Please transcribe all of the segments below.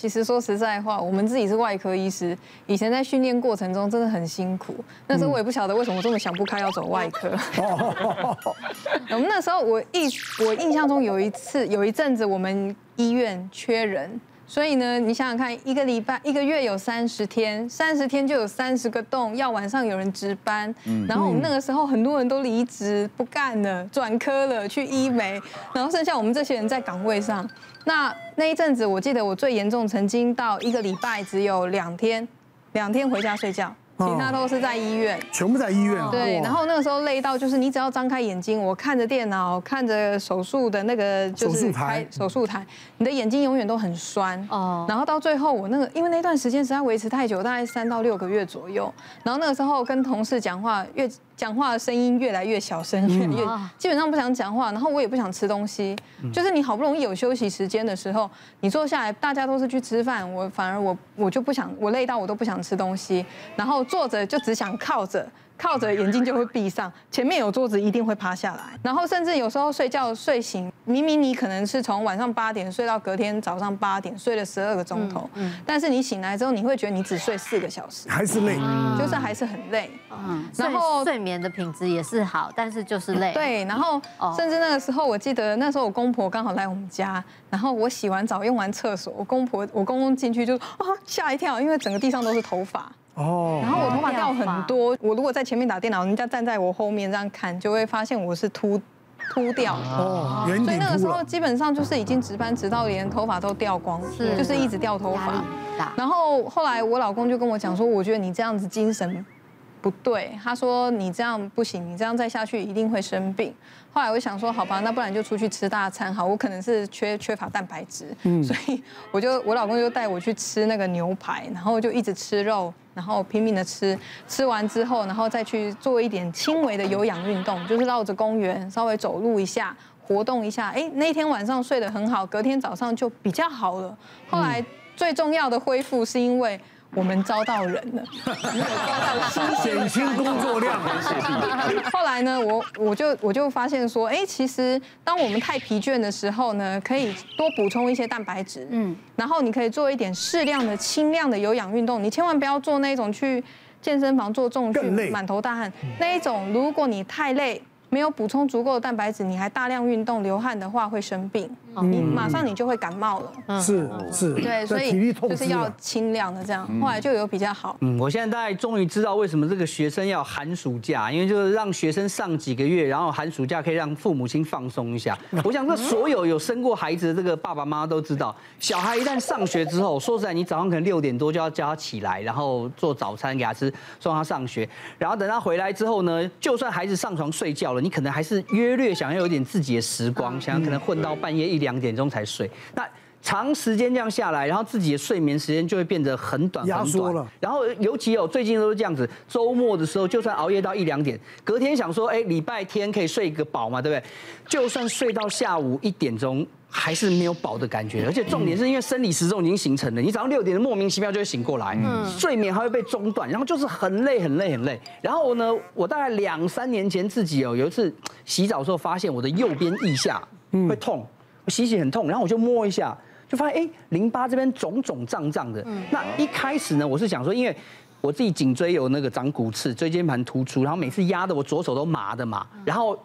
其实说实在话，我们自己是外科医师，以前在训练过程中真的很辛苦。那时候我也不晓得为什么我这么想不开要走外科。我们那时候我印我印象中有一次有一阵子我们医院缺人。所以呢，你想想看，一个礼拜一个月有三十天，三十天就有三十个洞，要晚上有人值班。然后我们那个时候很多人都离职不干了，转科了去医美，然后剩下我们这些人在岗位上。那那一阵子，我记得我最严重，曾经到一个礼拜只有两天，两天回家睡觉。其他都是在医院，全部在医院。对，然后那个时候累到，就是你只要张开眼睛，我看着电脑，看着手术的那个就是台手术台，你的眼睛永远都很酸。哦。然后到最后，我那个因为那段时间实在维持太久，大概三到六个月左右。然后那个时候跟同事讲话越。讲话的声音越来越小声，越来越基本上不想讲话，然后我也不想吃东西。就是你好不容易有休息时间的时候，你坐下来，大家都是去吃饭，我反而我我就不想，我累到我都不想吃东西，然后坐着就只想靠着。靠着眼睛就会闭上，前面有桌子一定会趴下来，然后甚至有时候睡觉睡醒，明明你可能是从晚上八点睡到隔天早上八点，睡了十二个钟头，但是你醒来之后，你会觉得你只睡四个小时，还是累，就是还是很累。嗯，然后睡眠的品质也是好，但是就是累。对，然后甚至那个时候，我记得那时候我公婆刚好来我们家，然后我洗完澡用完厕所，我公婆我公公进去就啊吓一跳，因为整个地上都是头发。哦，然后我头发掉很多，我如果在前面打电脑，人家站在我后面这样看，就会发现我是秃秃掉。哦，所以那个时候基本上就是已经值班直到连头发都掉光，是，就是一直掉头发。然后后来我老公就跟我讲说，我觉得你这样子精神不对，他说你这样不行，你这样再下去一定会生病。后来我想说，好吧，那不然就出去吃大餐好，我可能是缺缺乏蛋白质，嗯，所以我就我老公就带我去吃那个牛排，然后就一直吃肉。然后拼命的吃，吃完之后，然后再去做一点轻微的有氧运动，就是绕着公园稍微走路一下，活动一下。哎，那天晚上睡得很好，隔天早上就比较好了。后来最重要的恢复是因为。我们招到人了，减轻工作量。后来呢，我我就我就发现说，哎，其实当我们太疲倦的时候呢，可以多补充一些蛋白质，嗯，然后你可以做一点适量的轻量的有氧运动，你千万不要做那种去健身房做重训，满头大汗那一种。如果你太累。没有补充足够的蛋白质，你还大量运动流汗的话会生病，你马上你就会感冒了。是是，对，所以就是要轻量的这样，后来就有比较好。嗯，我现在大概终于知道为什么这个学生要寒暑假，因为就是让学生上几个月，然后寒暑假可以让父母亲放松一下。我想这所有有生过孩子的这个爸爸妈妈都知道，小孩一旦上学之后，说实在，你早上可能六点多就要叫他起来，然后做早餐给他吃，送他上学，然后等他回来之后呢，就算孩子上床睡觉了。你可能还是约略想要有点自己的时光，想要可能混到半夜一两点钟才睡。那长时间这样下来，然后自己的睡眠时间就会变得很短很短。然后尤其有最近都是这样子，周末的时候就算熬夜到一两点，隔天想说，哎，礼拜天可以睡个饱嘛，对不对？就算睡到下午一点钟。还是没有饱的感觉，而且重点是因为生理时钟已经形成了，你早上六点莫名其妙就会醒过来，睡眠还会被中断，然后就是很累很累很累。然后呢，我大概两三年前自己哦有一次洗澡的时候发现我的右边腋下会痛，我洗洗很痛，然后我就摸一下，就发现哎淋巴这边肿肿胀胀的。那一开始呢，我是想说，因为我自己颈椎有那个长骨刺，椎间盘突出，然后每次压的我左手都麻的嘛，然后。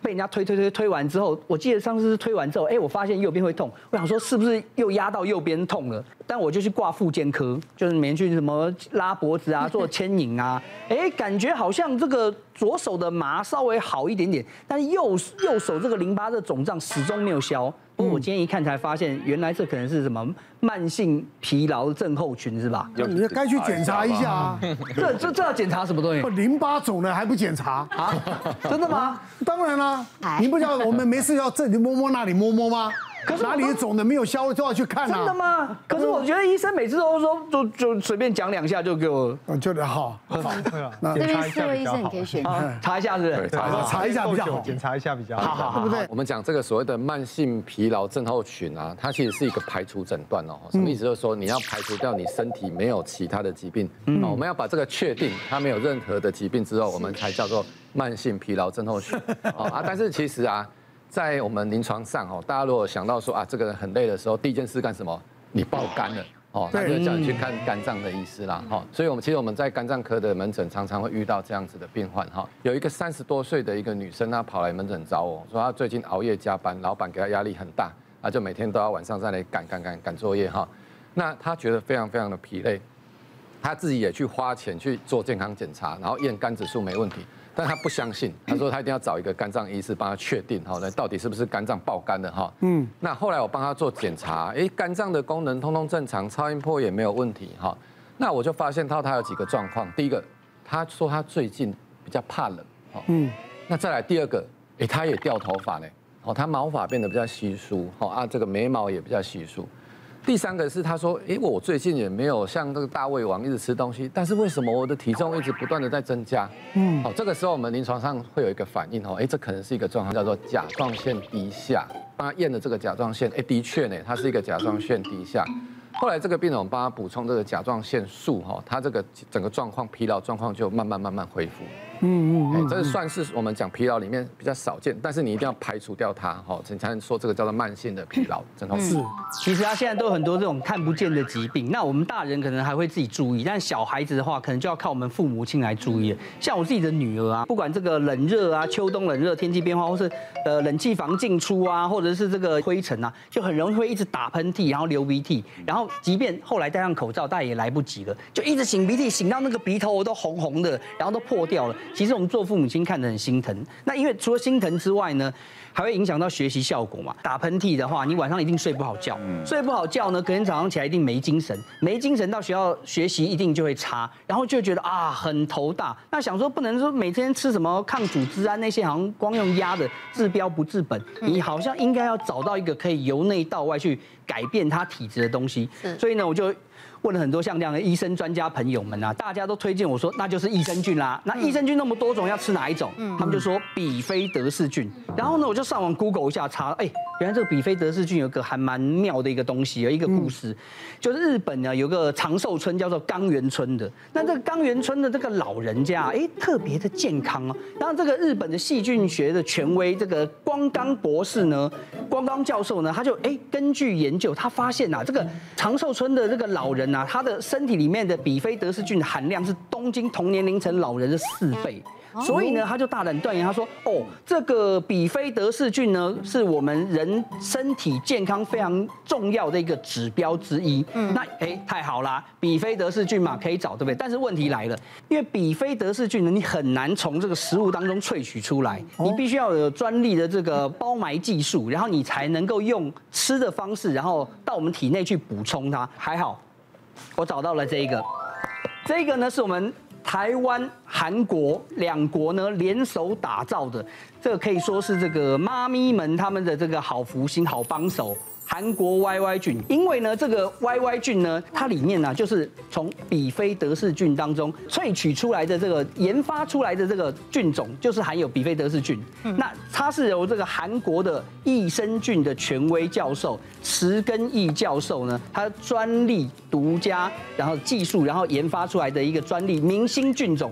被人家推推推推完之后，我记得上次是推完之后，哎，我发现右边会痛，我想说是不是又压到右边痛了？但我就去挂复健科，就是每天去什么拉脖子啊、做牵引啊，哎，感觉好像这个左手的麻稍微好一点点，但是右右手这个淋巴的肿胀始终没有消。不过我今天一看才发现，原来这可能是什么慢性疲劳症候群是吧？你该去检查一下啊！这这这要检查什么东西？淋巴肿了还不检查啊？真的吗？当然了，你不晓得我们没事要这里摸摸那里摸摸吗？可是哪里肿的没有消就要去看啊？真的吗？可是我觉得医生每次都说，就就随便讲两下就给我，就得好。对啊，这边四位医生你可以选，查一下是不是？查一下比较好，检查一下比较好，好，对不对？我们讲这个所谓的慢性疲劳症候群啊，它其实是一个排除诊断哦。什么意思？就是说你要排除掉你身体没有其他的疾病，嗯，我们要把这个确定它没有任何的疾病之后，我们才叫做慢性疲劳症候群 啊。但是其实啊。在我们临床上哦，大家如果想到说啊，这个人很累的时候，第一件事干什么？你爆肝了。哦，那就叫你去看肝脏的医师啦，哈，所以我们其实我们在肝脏科的门诊常常会遇到这样子的病患，哈，有一个三十多岁的一个女生，她跑来门诊找我说她最近熬夜加班，老板给她压力很大，啊，就每天都要晚上在那里赶赶赶赶作业，哈，那她觉得非常非常的疲累，她自己也去花钱去做健康检查，然后验肝指数没问题。但他不相信，他说他一定要找一个肝脏医师帮他确定好，那到底是不是肝脏爆肝的哈？嗯，那后来我帮他做检查，哎，肝脏的功能通通正常，超音波也没有问题哈。那我就发现到他有几个状况，第一个，他说他最近比较怕冷，嗯，那再来第二个，哎，他也掉头发呢，哦，他毛发变得比较稀疏，哦啊，这个眉毛也比较稀疏。第三个是他说，哎，我最近也没有像这个大胃王一直吃东西，但是为什么我的体重一直不断的在增加？嗯，好，这个时候我们临床上会有一个反应哦，哎，这可能是一个状况，叫做甲状腺低下。帮他验的这个甲状腺，哎，的确呢，它是一个甲状腺低下。后来这个病人我们帮他补充这个甲状腺素哈，他这个整个状况疲劳状况就慢慢慢慢恢复。嗯嗯，这算是我们讲疲劳里面比较少见，但是你一定要排除掉它，哈，你才能说这个叫做慢性的疲劳症候群。是，其实他现在都有很多这种看不见的疾病，那我们大人可能还会自己注意，但小孩子的话，可能就要靠我们父母亲来注意。像我自己的女儿啊，不管这个冷热啊，秋冬冷热天气变化，或是呃冷气房进出啊，或者是这个灰尘啊，就很容易会一直打喷嚏，然后流鼻涕，然后即便后来戴上口罩，但也来不及了，就一直擤鼻涕，擤到那个鼻头都红红的，然后都破掉了。其实我们做父母亲看得很心疼，那因为除了心疼之外呢，还会影响到学习效果嘛。打喷嚏的话，你晚上一定睡不好觉，睡不好觉呢，隔天早上起来一定没精神，没精神到学校学习一定就会差，然后就觉得啊很头大。那想说不能说每天吃什么抗组织胺那些，好像光用压的治标不治本，你好像应该要找到一个可以由内到外去改变他体质的东西。所以呢，我就。问了很多像这样的医生专家朋友们啊，大家都推荐我说，那就是益生菌啦。那益生菌那么多种，要吃哪一种？他们就说比菲德氏菌。然后呢，我就上网 Google 一下查，哎，原来这个比菲德氏菌有个还蛮妙的一个东西，有一个故事，就是日本呢有个长寿村叫做冈原村的。那这个冈原村的这个老人家，哎，特别的健康哦。然后这个日本的细菌学的权威这个光冈博士呢，光冈教授呢，他就哎根据研究，他发现呐，这个长寿村的这个老人。啊他的身体里面的比菲德氏菌的含量是东京同年龄层老人的四倍，所以呢，他就大胆断言，他说：“哦，这个比菲德氏菌呢，是我们人身体健康非常重要的一个指标之一。”嗯，那哎，太好啦，比菲德氏菌嘛，可以找，对不对？但是问题来了，因为比菲德氏菌呢，你很难从这个食物当中萃取出来，你必须要有专利的这个包埋技术，然后你才能够用吃的方式，然后到我们体内去补充它。还好。我找到了这一个，这个呢是我们台湾、韩国两国呢联手打造的，这可以说是这个妈咪们他们的这个好福星、好帮手。韩国 YY 菌，因为呢，这个 YY 菌呢，它里面呢，就是从比菲德氏菌当中萃取出来的这个研发出来的这个菌种，就是含有比菲德氏菌。那它是由这个韩国的益生菌的权威教授池根义教授呢，他专利独家，然后技术，然后研发出来的一个专利明星菌种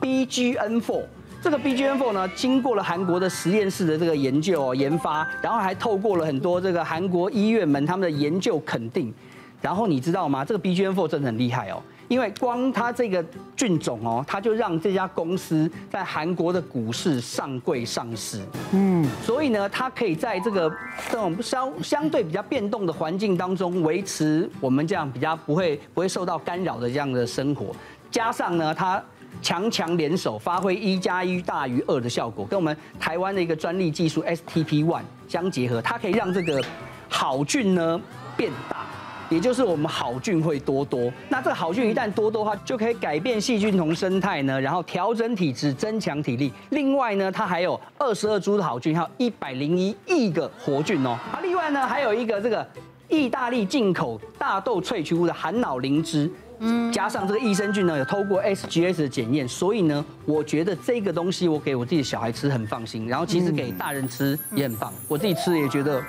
BGN4。这个 BGN4 呢，经过了韩国的实验室的这个研究哦、研发，然后还透过了很多这个韩国医院们他们的研究肯定，然后你知道吗？这个 BGN4 真的很厉害哦，因为光它这个菌种哦，它就让这家公司在韩国的股市上柜上市，嗯，所以呢，它可以在这个这种相相对比较变动的环境当中，维持我们这样比较不会不会受到干扰的这样的生活，加上呢，它。强强联手，发挥一加一大于二的效果，跟我们台湾的一个专利技术 STP One 相结合，它可以让这个好菌呢变大，也就是我们好菌会多多。那这个好菌一旦多多的话，就可以改变细菌同生态呢，然后调整体质，增强体力。另外呢，它还有二十二株的好菌，还有一百零一亿个活菌哦。啊，另外呢，还有一个这个意大利进口大豆萃取物的含脑灵芝。嗯，加上这个益生菌呢，有透过 SGS 的检验，所以呢，我觉得这个东西我给我自己的小孩吃很放心，然后其实给大人吃也很棒，我自己吃也觉得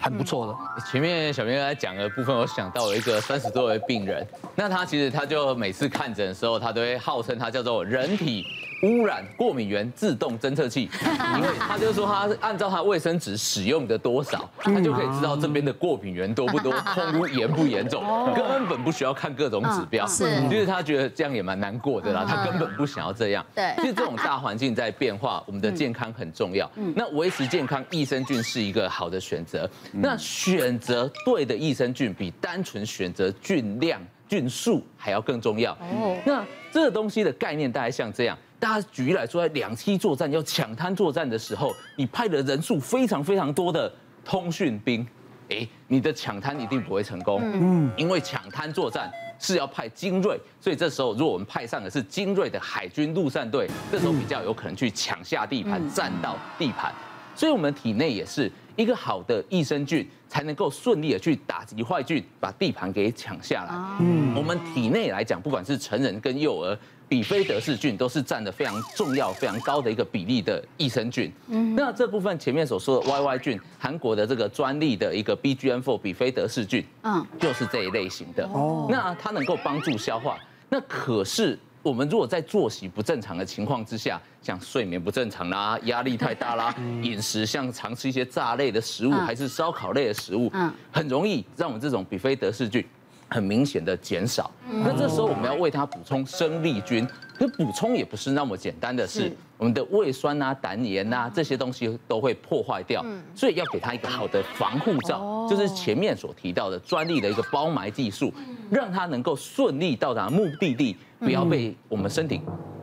很不错的。前面小明在讲的部分，我想到了一个三十多岁的病人，那他其实他就每次看诊的时候，他都会号称他叫做人体污染过敏源自动侦测器，因为他就是说他按照他卫生纸使用的多少，他就可以知道这边的过敏源多不多，空污严不严重，根本不需要看各种指标。是，就是他觉得这样也蛮难过的啦，他根本不想要这样。对，其实这种大环境在变化，我们的健康很重要。那维持健康，益生菌是一个好的选择。那选择对的益生菌，比单纯选择菌量。菌数还要更重要。哦，那这个东西的概念大概像这样，大家举例来说，在两栖作战要抢滩作战的时候，你派的人数非常非常多的通讯兵，哎，你的抢滩一定不会成功。嗯，因为抢滩作战是要派精锐，所以这时候如果我们派上的是精锐的海军陆战队，这时候比较有可能去抢下地盘，占到地盘。所以我们体内也是。一个好的益生菌才能够顺利的去打击坏菌，把地盘给抢下来。嗯，我们体内来讲，不管是成人跟幼儿，比菲德氏菌都是占的非常重要、非常高的一个比例的益生菌。嗯，那这部分前面所说的 YY 菌，韩国的这个专利的一个 BGM4 比菲德氏菌，嗯，就是这一类型的。哦，那它能够帮助消化。那可是。我们如果在作息不正常的情况之下，像睡眠不正常啦、压力太大啦、饮食像常吃一些炸类的食物，还是烧烤类的食物，很容易让我们这种比菲德氏菌很明显的减少。那这时候我们要为它补充生力菌，可补充也不是那么简单的事，我们的胃酸啊、胆盐啊这些东西都会破坏掉，所以要给它一个好的防护罩，就是前面所提到的专利的一个包埋技术，让它能够顺利到达目的地。不要被我们身体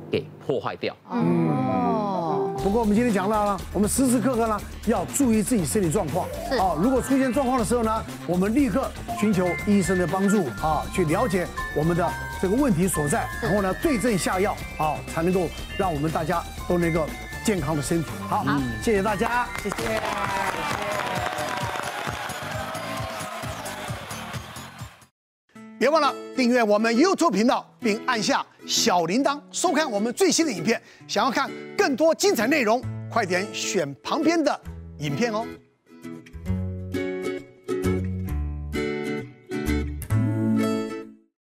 给破坏掉。嗯，不过我们今天讲到了，我们时时刻刻呢要注意自己身体状况。是啊，如果出现状况的时候呢，我们立刻寻求医生的帮助啊，去了解我们的这个问题所在，然后呢对症下药啊，才能够让我们大家都能够健康的身体。好，谢谢大家，谢谢。别忘了订阅我们 YouTube 频道，并按下小铃铛，收看我们最新的影片。想要看更多精彩内容，快点选旁边的影片哦。